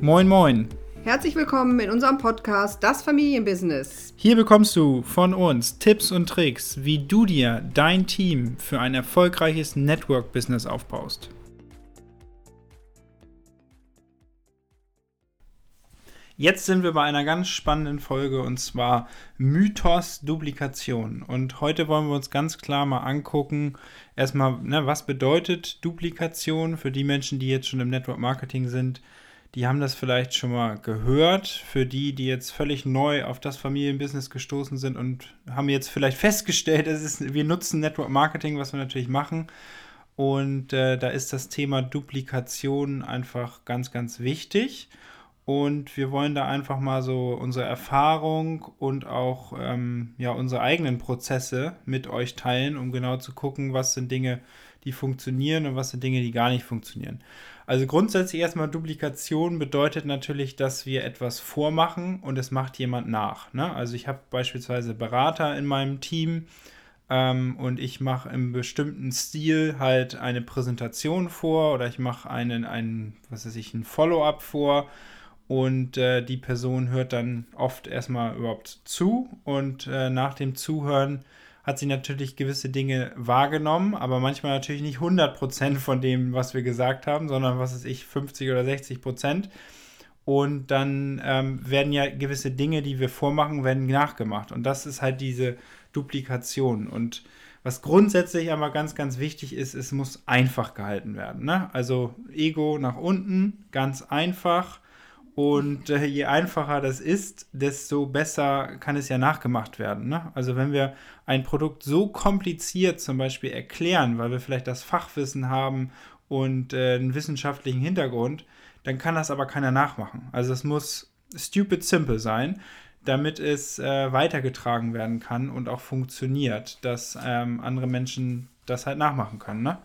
Moin, moin. Herzlich willkommen in unserem Podcast Das Familienbusiness. Hier bekommst du von uns Tipps und Tricks, wie du dir dein Team für ein erfolgreiches Network-Business aufbaust. Jetzt sind wir bei einer ganz spannenden Folge und zwar Mythos Duplikation. Und heute wollen wir uns ganz klar mal angucken, erstmal, ne, was bedeutet Duplikation für die Menschen, die jetzt schon im Network Marketing sind. Die haben das vielleicht schon mal gehört. Für die, die jetzt völlig neu auf das Familienbusiness gestoßen sind und haben jetzt vielleicht festgestellt, es ist, wir nutzen Network Marketing, was wir natürlich machen. Und äh, da ist das Thema Duplikation einfach ganz, ganz wichtig. Und wir wollen da einfach mal so unsere Erfahrung und auch ähm, ja, unsere eigenen Prozesse mit euch teilen, um genau zu gucken, was sind Dinge, die funktionieren und was sind Dinge, die gar nicht funktionieren. Also grundsätzlich erstmal Duplikation bedeutet natürlich, dass wir etwas vormachen und es macht jemand nach. Ne? Also ich habe beispielsweise Berater in meinem Team ähm, und ich mache im bestimmten Stil halt eine Präsentation vor oder ich mache einen, einen, was weiß ich, ein Follow-up vor und äh, die Person hört dann oft erstmal überhaupt zu und äh, nach dem Zuhören hat sie natürlich gewisse Dinge wahrgenommen, aber manchmal natürlich nicht 100% von dem, was wir gesagt haben, sondern was ist ich, 50 oder 60%. Und dann ähm, werden ja gewisse Dinge, die wir vormachen, werden nachgemacht. Und das ist halt diese Duplikation. Und was grundsätzlich aber ganz, ganz wichtig ist, es muss einfach gehalten werden. Ne? Also Ego nach unten, ganz einfach und äh, je einfacher das ist, desto besser kann es ja nachgemacht werden. Ne? Also wenn wir ein Produkt so kompliziert zum Beispiel erklären, weil wir vielleicht das Fachwissen haben und äh, einen wissenschaftlichen Hintergrund, dann kann das aber keiner nachmachen. Also es muss stupid simple sein, damit es äh, weitergetragen werden kann und auch funktioniert, dass ähm, andere Menschen das halt nachmachen können. Ne?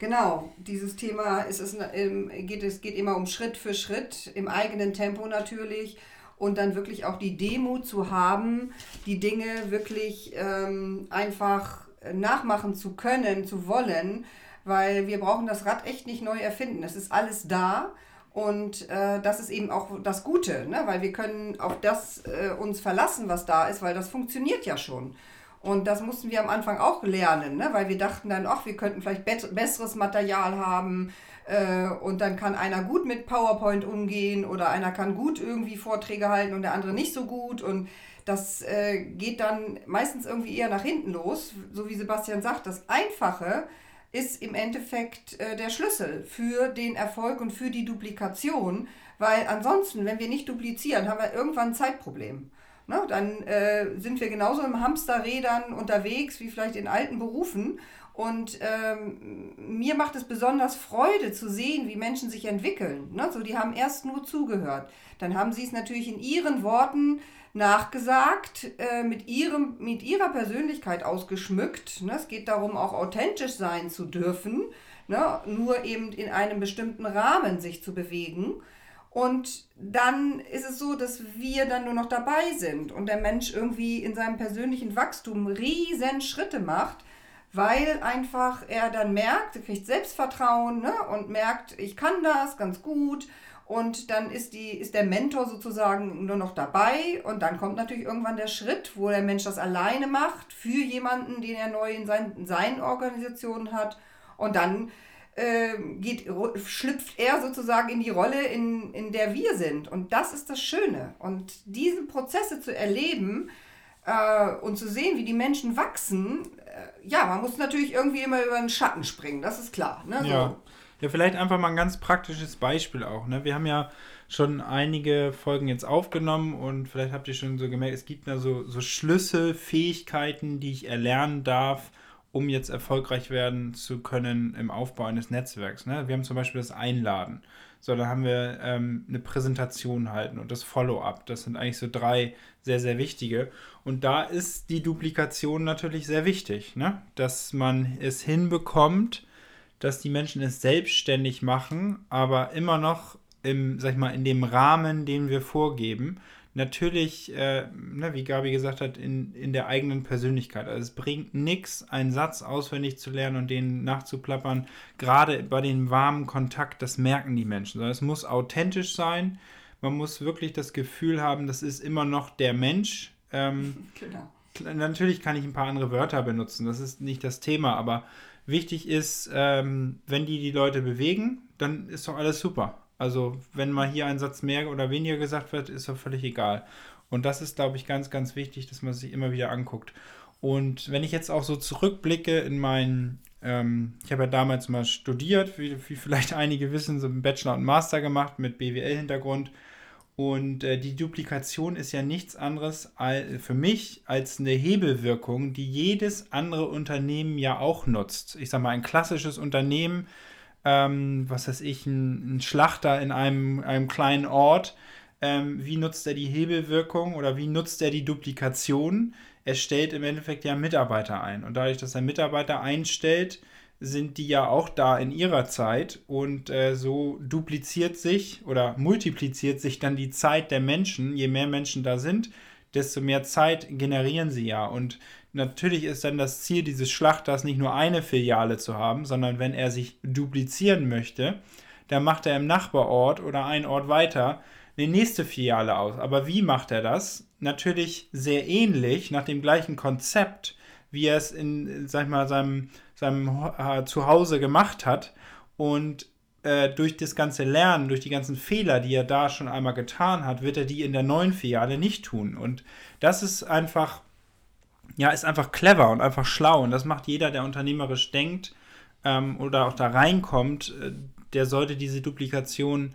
Genau, dieses Thema ist es, ähm, geht, es geht immer um Schritt für Schritt, im eigenen Tempo natürlich und dann wirklich auch die Demut zu haben, die Dinge wirklich ähm, einfach nachmachen zu können, zu wollen, weil wir brauchen das Rad echt nicht neu erfinden. Es ist alles da und äh, das ist eben auch das Gute, ne? weil wir können auf das äh, uns verlassen, was da ist, weil das funktioniert ja schon. Und das mussten wir am Anfang auch lernen, ne? weil wir dachten dann, ach, wir könnten vielleicht besseres Material haben äh, und dann kann einer gut mit PowerPoint umgehen oder einer kann gut irgendwie Vorträge halten und der andere nicht so gut. Und das äh, geht dann meistens irgendwie eher nach hinten los, so wie Sebastian sagt. Das Einfache ist im Endeffekt äh, der Schlüssel für den Erfolg und für die Duplikation, weil ansonsten, wenn wir nicht duplizieren, haben wir irgendwann ein Zeitproblem. Ne? Dann äh, sind wir genauso im Hamsterrädern unterwegs wie vielleicht in alten Berufen. Und ähm, mir macht es besonders Freude zu sehen, wie Menschen sich entwickeln. Ne? So, die haben erst nur zugehört. Dann haben sie es natürlich in ihren Worten nachgesagt, äh, mit, ihrem, mit ihrer Persönlichkeit ausgeschmückt. Ne? Es geht darum, auch authentisch sein zu dürfen, ne? nur eben in einem bestimmten Rahmen sich zu bewegen. Und dann ist es so, dass wir dann nur noch dabei sind und der Mensch irgendwie in seinem persönlichen Wachstum riesen Schritte macht, weil einfach er dann merkt, er kriegt Selbstvertrauen ne, und merkt, ich kann das ganz gut. Und dann ist, die, ist der Mentor sozusagen nur noch dabei. Und dann kommt natürlich irgendwann der Schritt, wo der Mensch das alleine macht, für jemanden, den er neu in, sein, in seinen Organisationen hat. Und dann ähm, geht, schlüpft er sozusagen in die Rolle, in, in der wir sind. Und das ist das Schöne. Und diese Prozesse zu erleben äh, und zu sehen, wie die Menschen wachsen, äh, ja, man muss natürlich irgendwie immer über den Schatten springen, das ist klar. Ne? So. Ja. ja, vielleicht einfach mal ein ganz praktisches Beispiel auch. Ne? Wir haben ja schon einige Folgen jetzt aufgenommen und vielleicht habt ihr schon so gemerkt, es gibt da so, so Schlüsselfähigkeiten, die ich erlernen darf, um jetzt erfolgreich werden zu können im Aufbau eines Netzwerks. Ne? Wir haben zum Beispiel das Einladen. So, da haben wir ähm, eine Präsentation halten und das Follow-up. Das sind eigentlich so drei sehr, sehr wichtige. Und da ist die Duplikation natürlich sehr wichtig, ne? dass man es hinbekommt, dass die Menschen es selbstständig machen, aber immer noch im, sag ich mal, in dem Rahmen, den wir vorgeben, natürlich, äh, ne, wie Gabi gesagt hat, in, in der eigenen Persönlichkeit. Also es bringt nichts, einen Satz auswendig zu lernen und den nachzuplappern. Gerade bei dem warmen Kontakt, das merken die Menschen. Sondern es muss authentisch sein. Man muss wirklich das Gefühl haben, das ist immer noch der Mensch. Ähm, genau. Natürlich kann ich ein paar andere Wörter benutzen, das ist nicht das Thema, aber wichtig ist, ähm, wenn die die Leute bewegen, dann ist doch alles super. Also wenn mal hier ein Satz mehr oder weniger gesagt wird, ist doch völlig egal. Und das ist, glaube ich, ganz, ganz wichtig, dass man sich immer wieder anguckt. Und wenn ich jetzt auch so zurückblicke in meinen, ähm, ich habe ja damals mal studiert, wie, wie, vielleicht einige wissen, so einen Bachelor und Master gemacht mit BWL-Hintergrund. Und äh, die Duplikation ist ja nichts anderes als, für mich als eine Hebelwirkung, die jedes andere Unternehmen ja auch nutzt. Ich sage mal, ein klassisches Unternehmen ähm, was weiß ich, ein, ein, Schlachter in einem, einem kleinen Ort. Ähm, wie nutzt er die Hebelwirkung oder wie nutzt er die Duplikation? Er stellt im Endeffekt ja Mitarbeiter ein. Und dadurch, dass er Mitarbeiter einstellt, sind die ja auch da in ihrer Zeit und äh, so dupliziert sich oder multipliziert sich dann die Zeit der Menschen. Je mehr Menschen da sind, desto mehr Zeit generieren sie ja. Und natürlich ist dann das Ziel dieses Schlachters nicht nur eine Filiale zu haben, sondern wenn er sich duplizieren möchte, dann macht er im Nachbarort oder einen Ort weiter eine nächste Filiale aus. Aber wie macht er das? Natürlich sehr ähnlich, nach dem gleichen Konzept, wie er es in, sag ich mal, seinem, seinem äh, Zuhause gemacht hat. Und äh, durch das ganze Lernen, durch die ganzen Fehler, die er da schon einmal getan hat, wird er die in der neuen Filiale nicht tun. Und das ist einfach ja, ist einfach clever und einfach schlau. Und das macht jeder, der unternehmerisch denkt ähm, oder auch da reinkommt, äh, der sollte diese Duplikation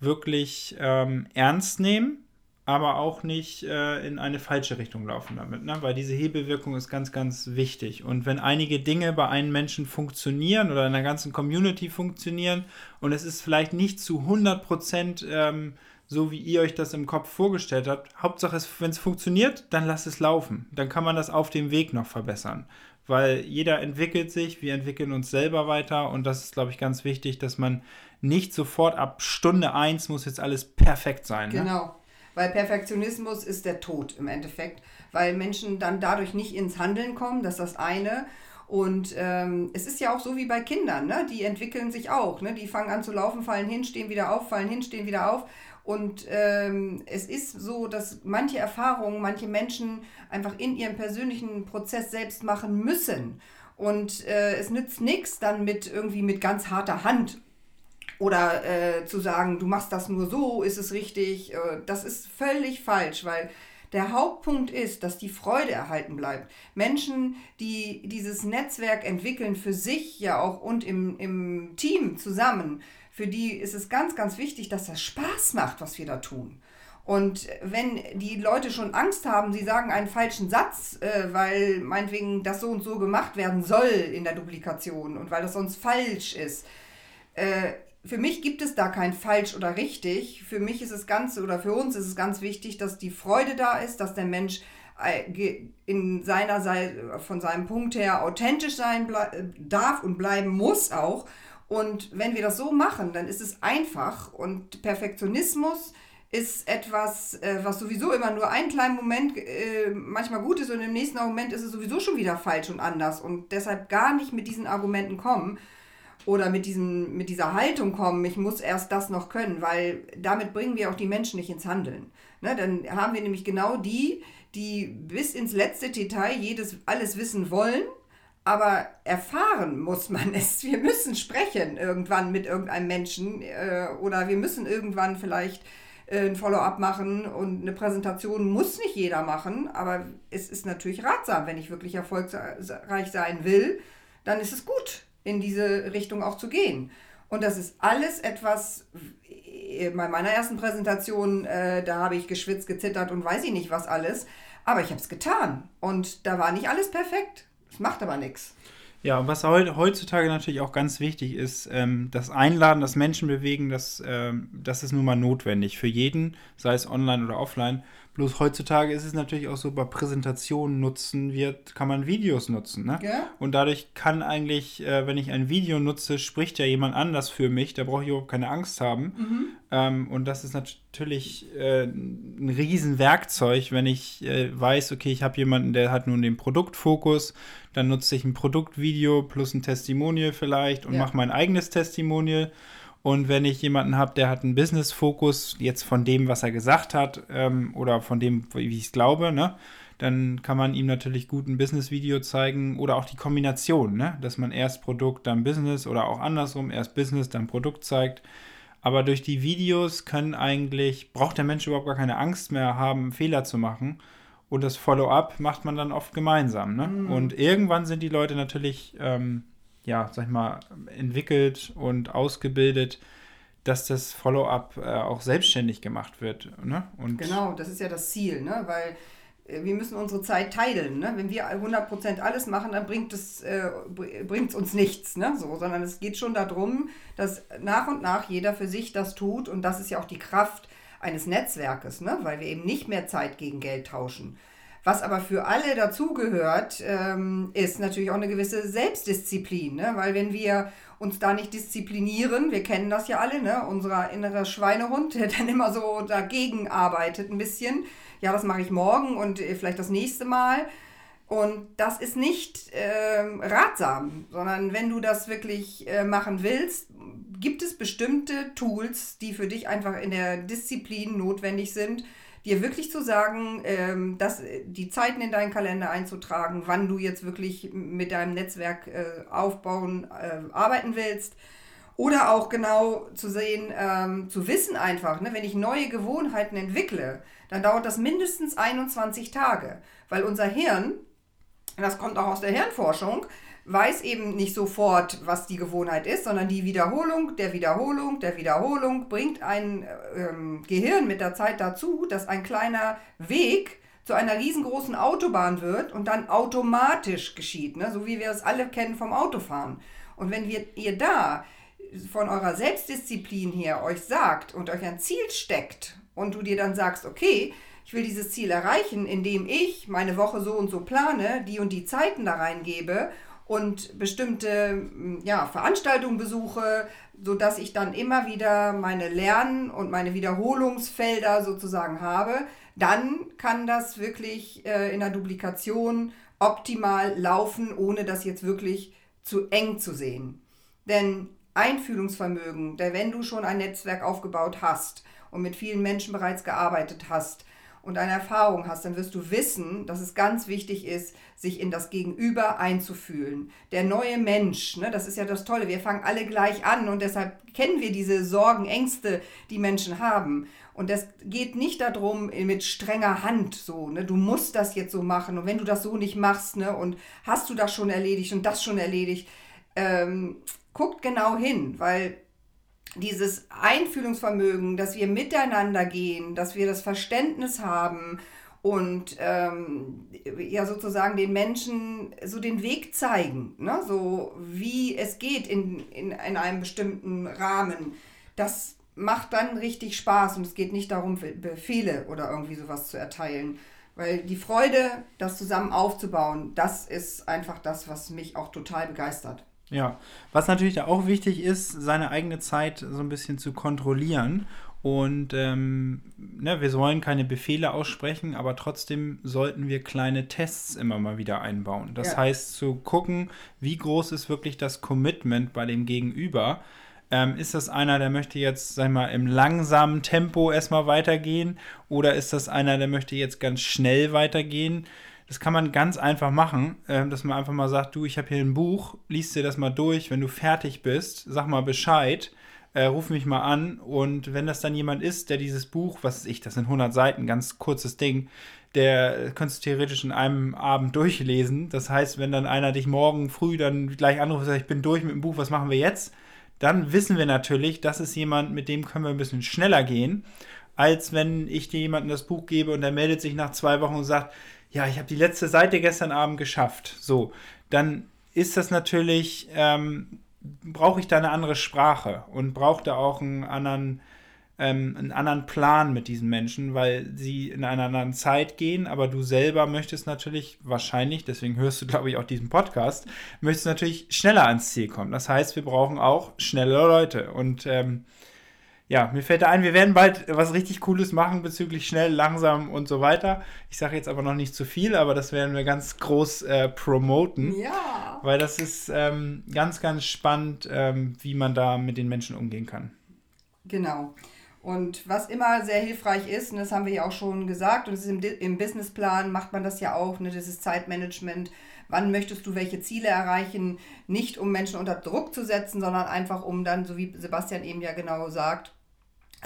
wirklich ähm, ernst nehmen, aber auch nicht äh, in eine falsche Richtung laufen damit. Ne? Weil diese Hebelwirkung ist ganz, ganz wichtig. Und wenn einige Dinge bei einem Menschen funktionieren oder in der ganzen Community funktionieren und es ist vielleicht nicht zu 100 Prozent ähm, so wie ihr euch das im Kopf vorgestellt habt. Hauptsache, wenn es funktioniert, dann lasst es laufen. Dann kann man das auf dem Weg noch verbessern. Weil jeder entwickelt sich, wir entwickeln uns selber weiter und das ist, glaube ich, ganz wichtig, dass man nicht sofort ab Stunde 1 muss jetzt alles perfekt sein. Ne? Weil Perfektionismus ist der Tod im Endeffekt, weil Menschen dann dadurch nicht ins Handeln kommen, das ist das eine. Und ähm, es ist ja auch so wie bei Kindern, ne? die entwickeln sich auch. Ne? Die fangen an zu laufen, fallen hin, stehen wieder auf, fallen hin, stehen wieder auf. Und ähm, es ist so, dass manche Erfahrungen, manche Menschen einfach in ihrem persönlichen Prozess selbst machen müssen. Und äh, es nützt nichts dann mit irgendwie mit ganz harter Hand oder äh, zu sagen, du machst das nur so, ist es richtig. Äh, das ist völlig falsch, weil der Hauptpunkt ist, dass die Freude erhalten bleibt. Menschen, die dieses Netzwerk entwickeln für sich ja auch und im, im Team zusammen, für die ist es ganz, ganz wichtig, dass das Spaß macht, was wir da tun. Und wenn die Leute schon Angst haben, sie sagen einen falschen Satz, äh, weil meinetwegen das so und so gemacht werden soll in der Duplikation und weil das sonst falsch ist. Äh, für mich gibt es da kein falsch oder richtig. Für mich ist es ganz oder für uns ist es ganz wichtig, dass die Freude da ist, dass der Mensch äh, in seiner Seite, von seinem Punkt her authentisch sein darf und bleiben muss auch. Und wenn wir das so machen, dann ist es einfach. Und Perfektionismus ist etwas, äh, was sowieso immer nur einen kleinen Moment äh, manchmal gut ist und im nächsten Moment ist es sowieso schon wieder falsch und anders. Und deshalb gar nicht mit diesen Argumenten kommen oder mit, diesen, mit dieser Haltung kommen, ich muss erst das noch können, weil damit bringen wir auch die Menschen nicht ins Handeln. Ne, dann haben wir nämlich genau die, die bis ins letzte Detail jedes alles wissen wollen aber erfahren muss man es. Wir müssen sprechen irgendwann mit irgendeinem Menschen äh, oder wir müssen irgendwann vielleicht äh, ein Follow-up machen und eine Präsentation muss nicht jeder machen, aber es ist natürlich ratsam, wenn ich wirklich erfolgreich sein will, dann ist es gut, in diese Richtung auch zu gehen. Und das ist alles etwas, äh, bei meiner ersten Präsentation, äh, da habe ich geschwitzt, gezittert und weiß ich nicht was alles, aber ich habe es getan und da war nicht alles perfekt. Das macht aber nichts. Ja, und was heutzutage natürlich auch ganz wichtig ist, ähm, das Einladen, das Menschenbewegen, das, ähm, das ist nun mal notwendig für jeden, sei es online oder offline. Bloß heutzutage ist es natürlich auch so, bei Präsentationen nutzen wird, kann man Videos nutzen. Ne? Ja. Und dadurch kann eigentlich, äh, wenn ich ein Video nutze, spricht ja jemand anders für mich. Da brauche ich überhaupt keine Angst haben. Mhm. Ähm, und das ist natürlich äh, ein Riesenwerkzeug, wenn ich äh, weiß, okay, ich habe jemanden, der hat nun den Produktfokus, dann nutze ich ein Produktvideo plus ein Testimonial vielleicht und Ja. mache mein eigenes Testimonial. Und wenn ich jemanden habe, der hat einen Business-Fokus, jetzt von dem, was er gesagt hat, ähm, oder von dem, wie ich es glaube, ne, dann kann man ihm natürlich gut ein Business-Video zeigen oder auch die Kombination, ne, dass man erst Produkt, dann Business oder auch andersrum, erst Business, dann Produkt zeigt. Aber durch die Videos können eigentlich, braucht der Mensch überhaupt gar keine Angst mehr haben, Fehler zu machen. Und das Follow-up macht man dann oft gemeinsam. Ne? Und irgendwann sind die Leute natürlich, ähm, ja, sag ich mal, entwickelt und ausgebildet, dass das Follow-up äh, auch selbstständig gemacht wird. Ne? Und Genau, das ist ja das Ziel, ne? weil äh, wir müssen unsere Zeit teilen. Ne? Wenn wir 100% alles machen, dann bringt es äh, uns nichts, ne? so, sondern es geht schon darum, dass nach und nach jeder für sich das tut und das ist ja auch die Kraft eines Netzwerkes, ne? weil wir eben nicht mehr Zeit gegen Geld tauschen. Was aber für alle dazugehört, ähm, ist natürlich auch eine gewisse Selbstdisziplin, ne? weil wenn wir uns da nicht disziplinieren, wir kennen das ja alle, ne? unser innerer Schweinehund, der dann immer so dagegen arbeitet ein bisschen, ja, das mache ich morgen und äh, vielleicht das nächste Mal. Und das ist nicht ähm, ratsam, sondern wenn du das wirklich äh, machen willst, gibt es bestimmte Tools, die für dich einfach in der Disziplin notwendig sind, dir wirklich zu sagen, ähm, dass die Zeiten in deinen Kalender einzutragen, wann du jetzt wirklich mit deinem Netzwerk äh, aufbauen, äh, arbeiten willst. Oder auch genau zu sehen, ähm, zu wissen einfach, ne, wenn ich neue Gewohnheiten entwickle, dann dauert das mindestens 21 Tage, weil unser Hirn, das kommt auch aus der Hirnforschung, weiß eben nicht sofort, was die Gewohnheit ist, sondern die Wiederholung der Wiederholung der Wiederholung bringt ein ähm, Gehirn mit der Zeit dazu, dass ein kleiner Weg zu einer riesengroßen Autobahn wird und dann automatisch geschieht, ne? so wie wir es alle kennen vom Autofahren. Und wenn wir, ihr da von eurer Selbstdisziplin her euch sagt und euch ein Ziel steckt und du dir dann sagst, okay, ich will dieses Ziel erreichen, indem ich meine Woche so und so plane, die und die Zeiten da reingebe und bestimmte mm, ja, Veranstaltungen besuche, sodass ich dann immer wieder meine Lern- und meine Wiederholungsfelder sozusagen habe, dann kann das wirklich äh, in der Duplikation optimal laufen, ohne das jetzt wirklich zu eng zu sehen. Denn Einfühlungsvermögen, der wenn du schon ein Netzwerk aufgebaut hast und mit vielen Menschen bereits gearbeitet hast und eine Erfahrung hast, dann wirst du wissen, dass es ganz wichtig ist, sich in das Gegenüber einzufühlen. Der neue Mensch, ne, das ist ja das Tolle, wir fangen alle gleich an und deshalb kennen wir diese Sorgen, Ängste, die Menschen haben. Und das geht nicht darum, mit strenger Hand so, ne, du musst das jetzt so machen und wenn du das so nicht machst, ne, und hast du das schon erledigt und das schon erledigt, ähm, guckt genau hin, weil dieses Einfühlungsvermögen, dass wir miteinander gehen, dass wir das Verständnis haben und ähm, ja sozusagen den Menschen so den Weg zeigen, ne? so wie es geht in, in, in einem bestimmten Rahmen, das macht dann richtig Spaß und es geht nicht darum, Befehle oder irgendwie sowas zu erteilen. Weil die Freude, das zusammen aufzubauen, das ist einfach das, was mich auch total begeistert. Ja, was natürlich auch wichtig ist, seine eigene Zeit so ein bisschen zu kontrollieren. Und ähm, ne, wir sollen keine Befehle aussprechen, aber trotzdem sollten wir kleine Tests immer mal wieder einbauen. Das Ja. heißt, zu gucken, wie groß ist wirklich das Commitment bei dem Gegenüber. Ähm, ist das einer, der möchte jetzt, sag ich mal, im langsamen Tempo erstmal weitergehen? Oder ist das einer, der möchte jetzt ganz schnell weitergehen? Das kann man ganz einfach machen, ähm, dass man einfach mal sagt, du, ich habe hier ein Buch, liest dir das mal durch, wenn du fertig bist, sag mal Bescheid, äh, ruf mich mal an und wenn das dann jemand ist, der dieses Buch, was weiß ich, das sind 100 Seiten, ganz kurzes Ding, der könntest du theoretisch in einem Abend durchlesen. Das heißt, wenn dann einer dich morgen früh dann gleich anruft und sagt, ich bin durch mit dem Buch, was machen wir jetzt? Dann wissen wir natürlich, das ist jemand, mit dem können wir ein bisschen schneller gehen, als wenn ich dir jemanden das Buch gebe und der meldet sich nach zwei Wochen und sagt, ja, ich habe die letzte Seite gestern Abend geschafft. So, dann ist das natürlich, ähm, brauche ich da eine andere Sprache und brauche da auch einen anderen, ähm, einen anderen Plan mit diesen Menschen, weil sie in einer anderen Zeit gehen, aber du selber möchtest natürlich wahrscheinlich, deswegen hörst du, glaube ich, auch diesen Podcast, möchtest natürlich schneller ans Ziel kommen. Das heißt, wir brauchen auch schnellere Leute. Und ähm, ja, mir fällt da ein, wir werden bald was richtig Cooles machen bezüglich schnell, langsam und so weiter. Ich sage jetzt aber noch nicht zu viel, aber das werden wir ganz groß äh, promoten. Ja. Weil das ist ähm, ganz, ganz spannend, ähm, wie man da mit den Menschen umgehen kann. Genau. Und was immer sehr hilfreich ist, und das haben wir ja auch schon gesagt, und das ist im, im Businessplan macht man das ja auch, ne, das ist Zeitmanagement. Wann möchtest du welche Ziele erreichen? Nicht um Menschen unter Druck zu setzen, sondern einfach um dann, so wie Sebastian eben ja genau sagt,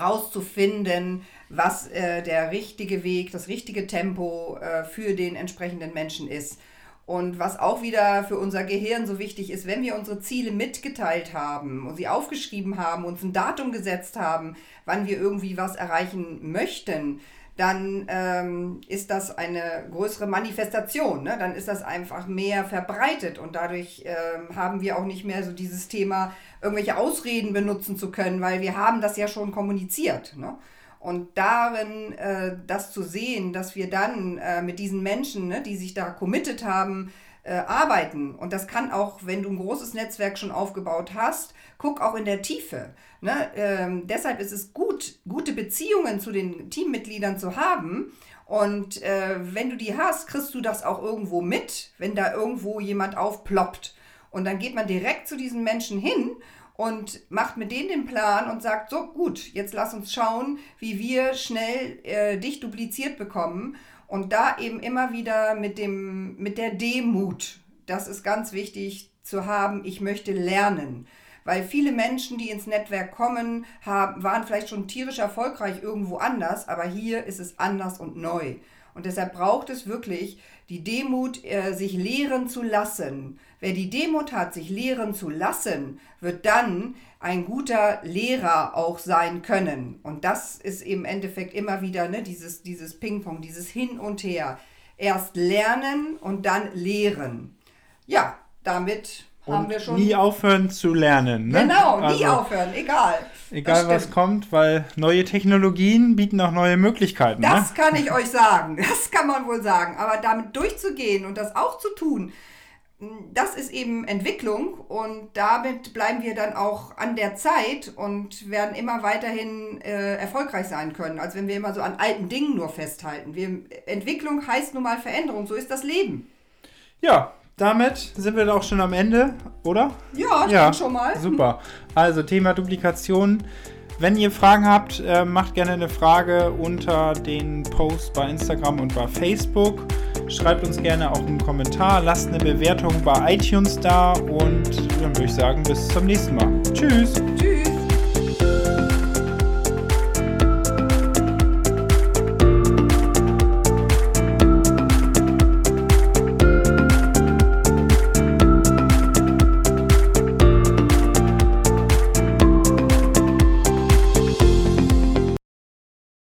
rauszufinden, was äh, der richtige Weg, das richtige Tempo äh, für den entsprechenden Menschen ist. Und was auch wieder für unser Gehirn so wichtig ist, wenn wir unsere Ziele mitgeteilt haben und sie aufgeschrieben haben, uns ein Datum gesetzt haben, wann wir irgendwie was erreichen möchten, dann ähm, ist das eine größere Manifestation. Ne? Dann ist das einfach mehr verbreitet und dadurch ähm, haben wir auch nicht mehr so dieses Thema, irgendwelche Ausreden benutzen zu können, weil wir haben das ja schon kommuniziert. Ne? Und darin äh, das zu sehen, dass wir dann äh, mit diesen Menschen, ne, die sich da committed haben, äh, arbeiten. Und das kann auch, wenn du ein großes Netzwerk schon aufgebaut hast, guck auch in der Tiefe. Ne? Ähm, deshalb ist es gut, gute Beziehungen zu den Teammitgliedern zu haben. Und äh, wenn du die hast, kriegst du das auch irgendwo mit, wenn da irgendwo jemand aufploppt. Und dann geht man direkt zu diesen Menschen hin und macht mit denen den Plan und sagt, so gut, jetzt lass uns schauen, wie wir schnell äh, dich dupliziert bekommen. Und da eben immer wieder mit, dem, mit der Demut, das ist ganz wichtig zu haben, ich möchte lernen. Weil viele Menschen, die ins Netzwerk kommen, haben, waren vielleicht schon tierisch erfolgreich irgendwo anders, aber hier ist es anders und neu. Und deshalb braucht es wirklich die Demut, äh, sich lehren zu lassen. Wer die Demut hat, sich lehren zu lassen, wird dann ein guter Lehrer auch sein können. Und das ist im Endeffekt immer wieder ne, dieses, dieses Ping-Pong, dieses Hin und Her. Erst lernen und dann lehren. Ja, damit haben wir schon. Nie aufhören zu lernen. Ne? Genau, nie also, aufhören, egal. Egal was kommt, weil neue Technologien bieten auch neue Möglichkeiten. Das ne? kann ich euch sagen, das kann man wohl sagen. Aber damit durchzugehen und das auch zu tun, das ist eben Entwicklung und damit bleiben wir dann auch an der Zeit und werden immer weiterhin äh, erfolgreich sein können, als wenn wir immer so an alten Dingen nur festhalten. Wir, Entwicklung heißt nun mal Veränderung, so ist das Leben. Ja, damit sind wir auch schon am Ende, oder? Ja, ich ja, schon mal. Super. Also Thema Duplikation. Wenn ihr Fragen habt, äh, macht gerne eine Frage unter den Post bei Instagram und bei Facebook. Schreibt uns gerne auch einen Kommentar, lasst eine Bewertung bei iTunes da und dann würde ich sagen, bis zum nächsten Mal. Tschüss. Tschüss.